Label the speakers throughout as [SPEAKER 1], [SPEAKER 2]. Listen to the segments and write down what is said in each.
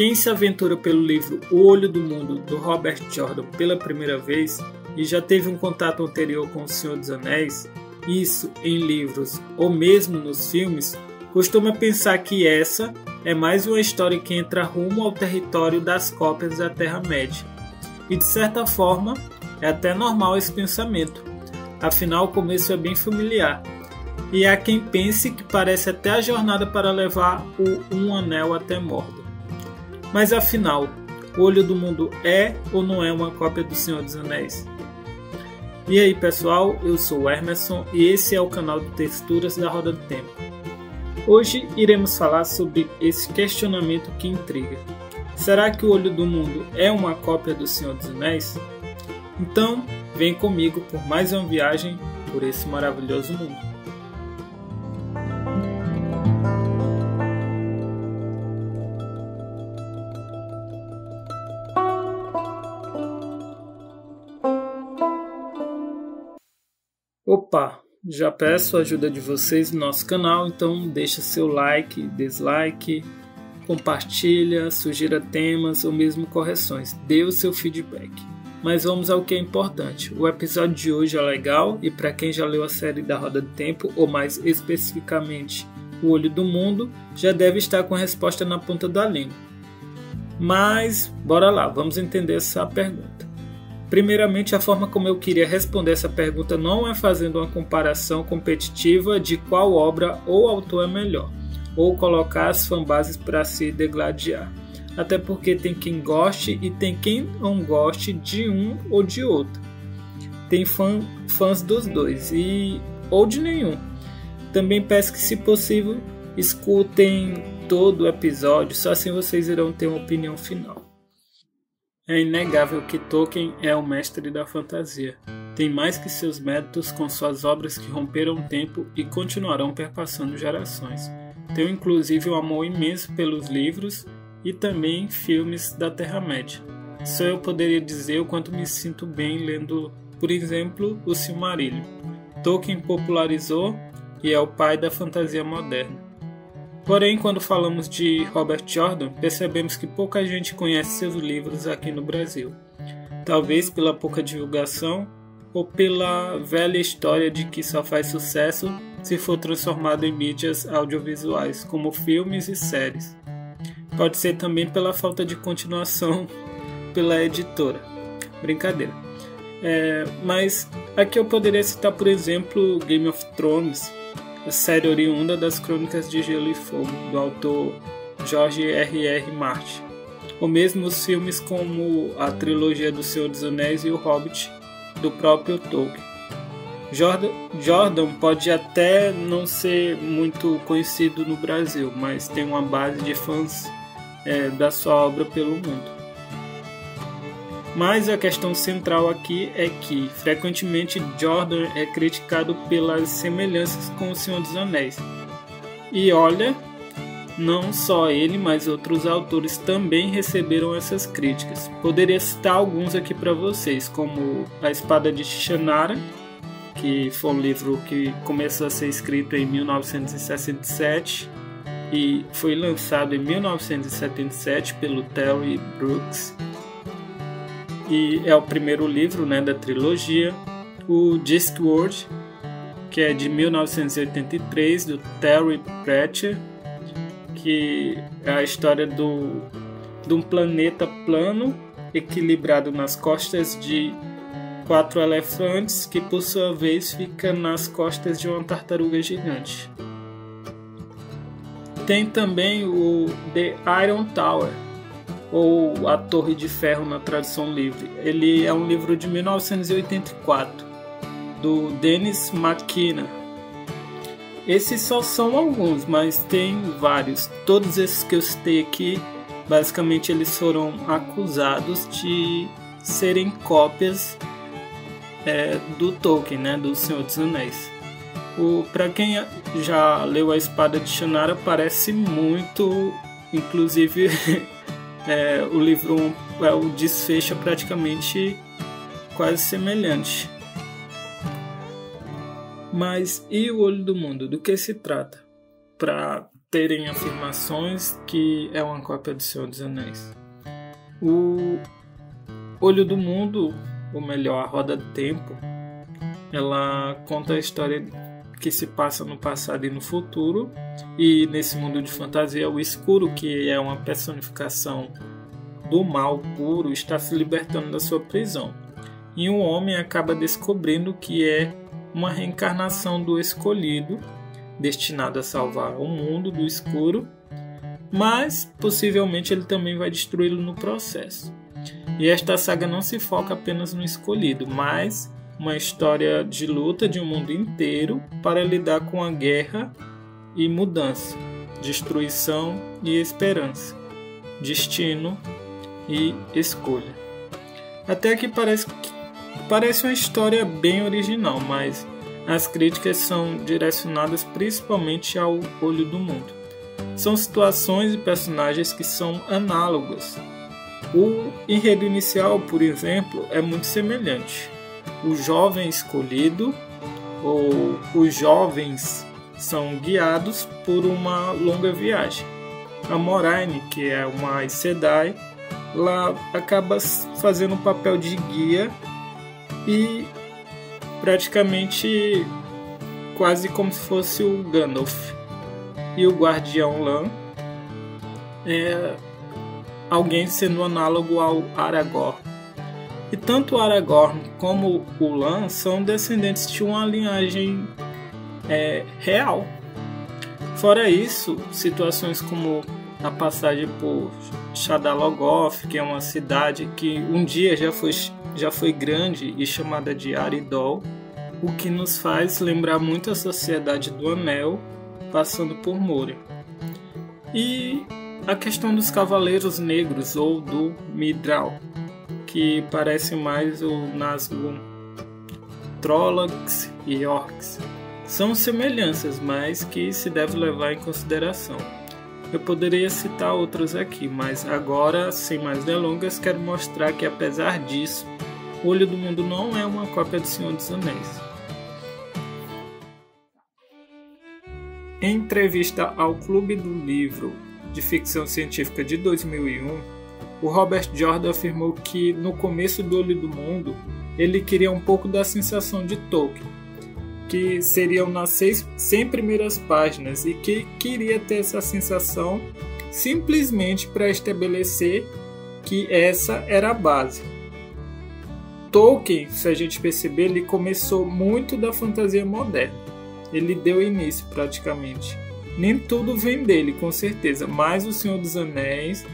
[SPEAKER 1] Quem se aventura pelo livro O Olho do Mundo, do Robert Jordan, pela primeira vez e já teve um contato anterior com O Senhor dos Anéis, isso em livros ou mesmo nos filmes, costuma pensar que essa é mais uma história que entra rumo ao território das cópias da Terra-média. E de certa forma, é até normal esse pensamento, afinal o começo é bem familiar. E há quem pense que parece até a jornada para levar o Um Anel até Mordor. Mas afinal, o Olho do Mundo é ou não é uma cópia do Senhor dos Anéis? E aí pessoal, eu sou o Emerson e esse é o canal de Texturas da Roda do Tempo. Hoje iremos falar sobre esse questionamento que intriga. Será que o Olho do Mundo é uma cópia do Senhor dos Anéis? Então, vem comigo por mais uma viagem por esse maravilhoso mundo. Já peço a ajuda de vocês no nosso canal, então deixa seu like, dislike, compartilha, sugira temas ou mesmo correções, dê o seu feedback. Mas vamos ao que é importante. O episódio de hoje é legal e para quem já leu a série da Roda do Tempo, ou mais especificamente O Olho do Mundo, já deve estar com a resposta na ponta da língua. Mas bora lá, vamos entender essa pergunta. Primeiramente, a forma como eu queria responder essa pergunta não é fazendo uma comparação competitiva de qual obra ou autor é melhor, ou colocar as fanbases para se degladiar. Até porque tem quem goste e tem quem não goste de um ou de outro. Tem fã, fãs dos dois e ou de nenhum. Também peço que, se possível, escutem todo o episódio, só assim vocês irão ter uma opinião final. É inegável que Tolkien é o mestre da fantasia. Tem mais que seus méritos com suas obras que romperam o tempo e continuarão perpassando gerações. Tem inclusive um amor imenso pelos livros e também filmes da Terra-média. Só eu poderia dizer o quanto me sinto bem lendo, por exemplo, o Silmarillion. Tolkien popularizou e é o pai da fantasia moderna. Porém, quando falamos de Robert Jordan, percebemos que pouca gente conhece seus livros aqui no Brasil. Talvez pela pouca divulgação ou pela velha história de que só faz sucesso se for transformado em mídias audiovisuais, como filmes e séries. Pode ser também pela falta de continuação pela editora. Brincadeira. É, mas aqui eu poderia citar, por exemplo, Game of Thrones, série oriunda das Crônicas de Gelo e Fogo, do autor George R. R. Martin. Ou mesmo os filmes como a trilogia do Senhor dos Anéis e o Hobbit, do próprio Tolkien. Jordan, Jordan pode até não ser muito conhecido no Brasil, mas tem uma base de fãs é, da sua obra pelo mundo. Mas a questão central aqui é que, frequentemente, Jordan é criticado pelas semelhanças com O Senhor dos Anéis. E olha, não só ele, mas outros autores também receberam essas críticas. Poderia citar alguns aqui para vocês, como A Espada de Shannara, que foi um livro que começou a ser escrito em 1967 e foi lançado em 1977 pelo Terry Brooks e é o primeiro livro né, da trilogia. O Discworld, que é de 1983, do Terry Pratchett, que é a história do, de um planeta plano equilibrado nas costas de quatro elefantes, que por sua vez fica nas costas de uma tartaruga gigante. Tem também o The Iron Tower, ou A Torre de Ferro na tradução livre. Ele é um livro de 1984 do Dennis McKenna. Esses só são alguns, mas tem vários. Todos esses que eu citei aqui, basicamente eles foram acusados de serem cópias é, do Tolkien, né, do Senhor dos Anéis. Para quem já leu A Espada de Shannara, parece muito, inclusive é, o livro é, o desfecho é praticamente quase semelhante. Mas e o olho do mundo? Do que se trata? Para terem afirmações que é uma cópia do Senhor dos Anéis. O Olho do Mundo, ou melhor, a Roda do Tempo, ela conta a história que se passa no passado e no futuro, e nesse mundo de fantasia, o escuro, que é uma personificação do mal puro, está se libertando da sua prisão. E um homem acaba descobrindo que é uma reencarnação do escolhido, destinado a salvar o mundo do escuro, mas possivelmente ele também vai destruí-lo no processo. E esta saga não se foca apenas no escolhido, mas uma história de luta de um mundo inteiro para lidar com a guerra e mudança, destruição e esperança, destino e escolha. Até que parece, parece uma história bem original, mas as críticas são direcionadas principalmente ao olho do mundo. São situações e personagens que são análogos. O enredo inicial, por exemplo, é muito semelhante o jovem escolhido ou os jovens são guiados por uma longa viagem. A Moraine, que é uma Sedai, lá acaba fazendo o papel de guia e praticamente quase como se fosse o Gandalf. E o Guardião Lan é alguém sendo análogo ao Aragorn, e tanto Aragorn como o Lan são descendentes de uma linhagem é, real. Fora isso, situações como a passagem por Shadalogoth, que é uma cidade que um dia já foi, já foi grande e chamada de Aridol, o que nos faz lembrar muito a Sociedade do Anel passando por Moria. E a questão dos Cavaleiros Negros ou do Midral, que parece mais o Nazgûl. Trollocs e Orcs são semelhanças, mas que se deve levar em consideração. Eu poderia citar outros aqui, mas agora, sem mais delongas, quero mostrar que apesar disso, O Olho do Mundo não é uma cópia do Senhor dos Anéis. Em entrevista ao Clube do Livro de Ficção Científica de 2001, o Robert Jordan afirmou que no começo do Olho do Mundo ele queria um pouco da sensação de Tolkien, que seriam nas seis, 100 primeiras páginas e que queria ter essa sensação simplesmente para estabelecer que essa era a base. Tolkien, se a gente perceber, ele começou muito da fantasia moderna. Ele deu início praticamente. Nem tudo vem dele, com certeza, mas O Senhor dos Anéis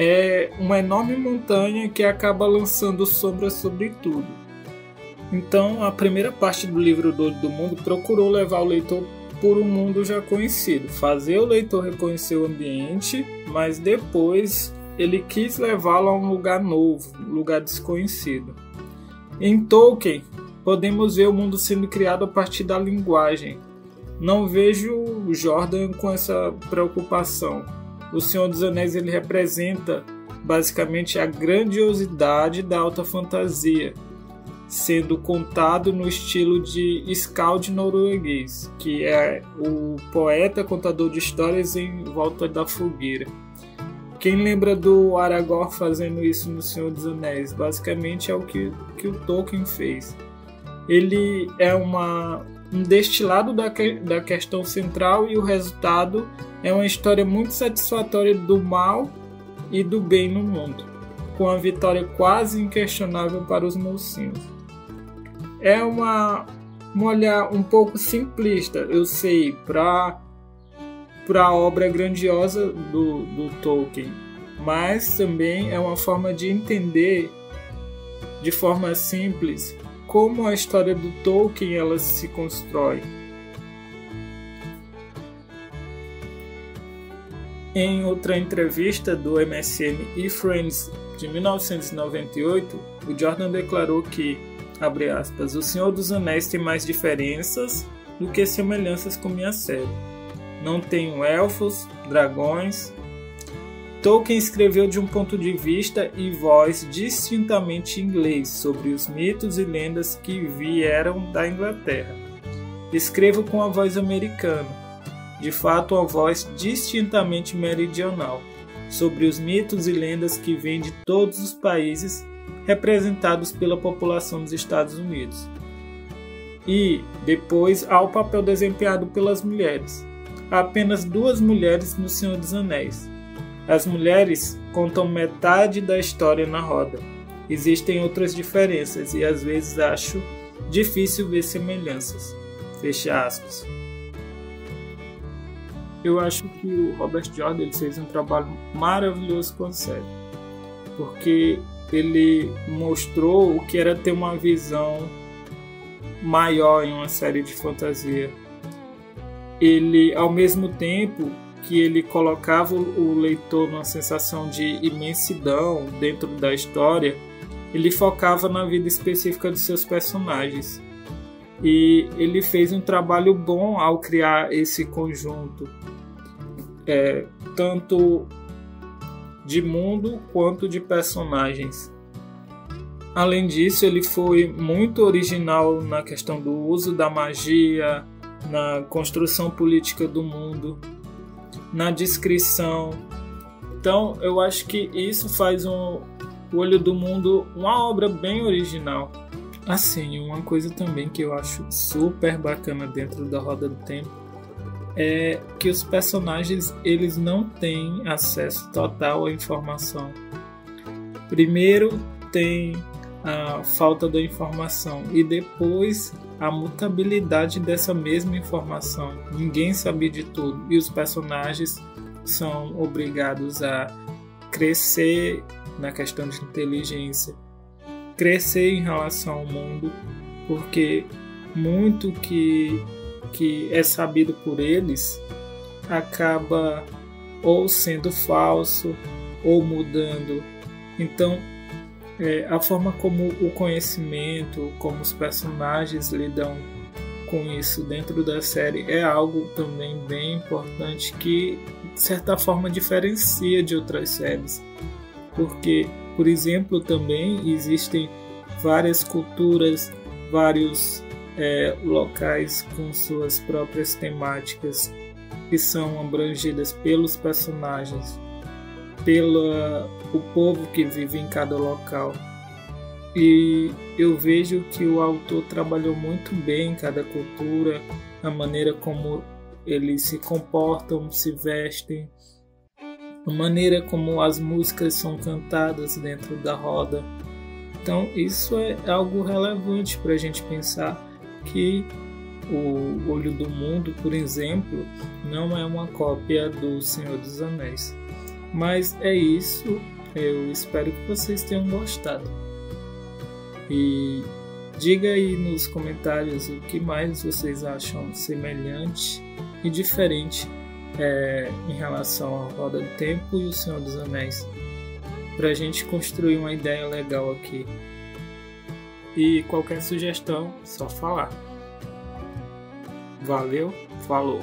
[SPEAKER 1] é uma enorme montanha que acaba lançando sombras sobre tudo. Então, a primeira parte do livro do do Mundo procurou levar o leitor por um mundo já conhecido, fazer o leitor reconhecer o ambiente, mas depois ele quis levá-lo a um lugar novo, um lugar desconhecido. Em Tolkien, podemos ver o mundo sendo criado a partir da linguagem. Não vejo Jordan com essa preocupação o Senhor dos Anéis ele representa basicamente a grandiosidade da alta fantasia, sendo contado no estilo de Skald norueguês, que é o poeta contador de histórias em volta da fogueira. Quem lembra do Aragorn fazendo isso no Senhor dos Anéis? Basicamente é o que, que o Tolkien fez. Ele é uma, um destilado da, da questão central e o resultado é uma história muito satisfatória do mal e do bem no mundo, com a vitória quase inquestionável para os mocinhos. É uma, um olhar um pouco simplista, eu sei, para para a obra grandiosa do, do Tolkien, mas também é uma forma de entender de forma simples como a história do Tolkien ela se constrói Em outra entrevista do MSN e Friends de 1998, o Jordan declarou que, abre aspas, O Senhor dos Anéis tem mais diferenças do que semelhanças com minha série. Não tenho elfos, dragões. Tolkien escreveu de um ponto de vista e voz distintamente inglês sobre os mitos e lendas que vieram da Inglaterra. Escrevo com a voz americana de fato uma voz distintamente meridional sobre os mitos e lendas que vêm de todos os países representados pela população dos Estados Unidos. E depois há o papel desempenhado pelas mulheres. Há apenas duas mulheres no Senhor dos Anéis. As mulheres contam metade da história na roda. Existem outras diferenças e às vezes acho difícil ver semelhanças. Fecha aspas. Eu acho que o Robert Jordan ele fez um trabalho maravilhoso com a série, porque ele mostrou o que era ter uma visão maior em uma série de fantasia. Ele, ao mesmo tempo que ele colocava o leitor numa sensação de imensidão dentro da história, ele focava na vida específica dos seus personagens. E ele fez um trabalho bom ao criar esse conjunto, é, tanto de mundo quanto de personagens. Além disso, ele foi muito original na questão do uso da magia, na construção política do mundo, na descrição. Então, eu acho que isso faz um, o Olho do Mundo uma obra bem original. Assim, uma coisa também que eu acho super bacana dentro da Roda do Tempo é que os personagens eles não têm acesso total à informação. Primeiro tem a falta da informação e depois a mutabilidade dessa mesma informação. Ninguém sabe de tudo e os personagens são obrigados a crescer na questão de inteligência, crescer em relação ao mundo, porque muito que, que é sabido por eles acaba ou sendo falso ou mudando. Então, é, a forma como o conhecimento, como os personagens lidam com isso dentro da série é algo também bem importante que de certa forma diferencia de outras séries porque por exemplo também existem várias culturas vários é, locais com suas próprias temáticas que são abrangidas pelos personagens pelo o povo que vive em cada local. E eu vejo que o autor trabalhou muito bem cada cultura, a maneira como eles se comportam, se vestem, a maneira como as músicas são cantadas dentro da roda. Então, isso é algo relevante para a gente pensar que o Olho do Mundo, por exemplo, não é uma cópia do Senhor dos Anéis. Mas é isso. Eu espero que vocês tenham gostado. E diga aí nos comentários o que mais vocês acham semelhante e diferente é, em relação à Roda do Tempo e o Senhor dos Anéis, para a gente construir uma ideia legal aqui. E qualquer sugestão, só falar. Valeu, falou!